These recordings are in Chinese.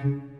在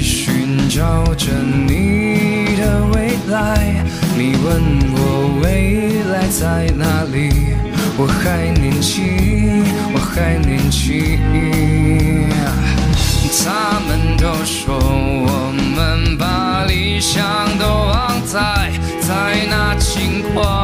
寻找着你的未来，你问我未来在哪里？我还年轻，我还年轻。他们都说我们把理想都忘在在那轻狂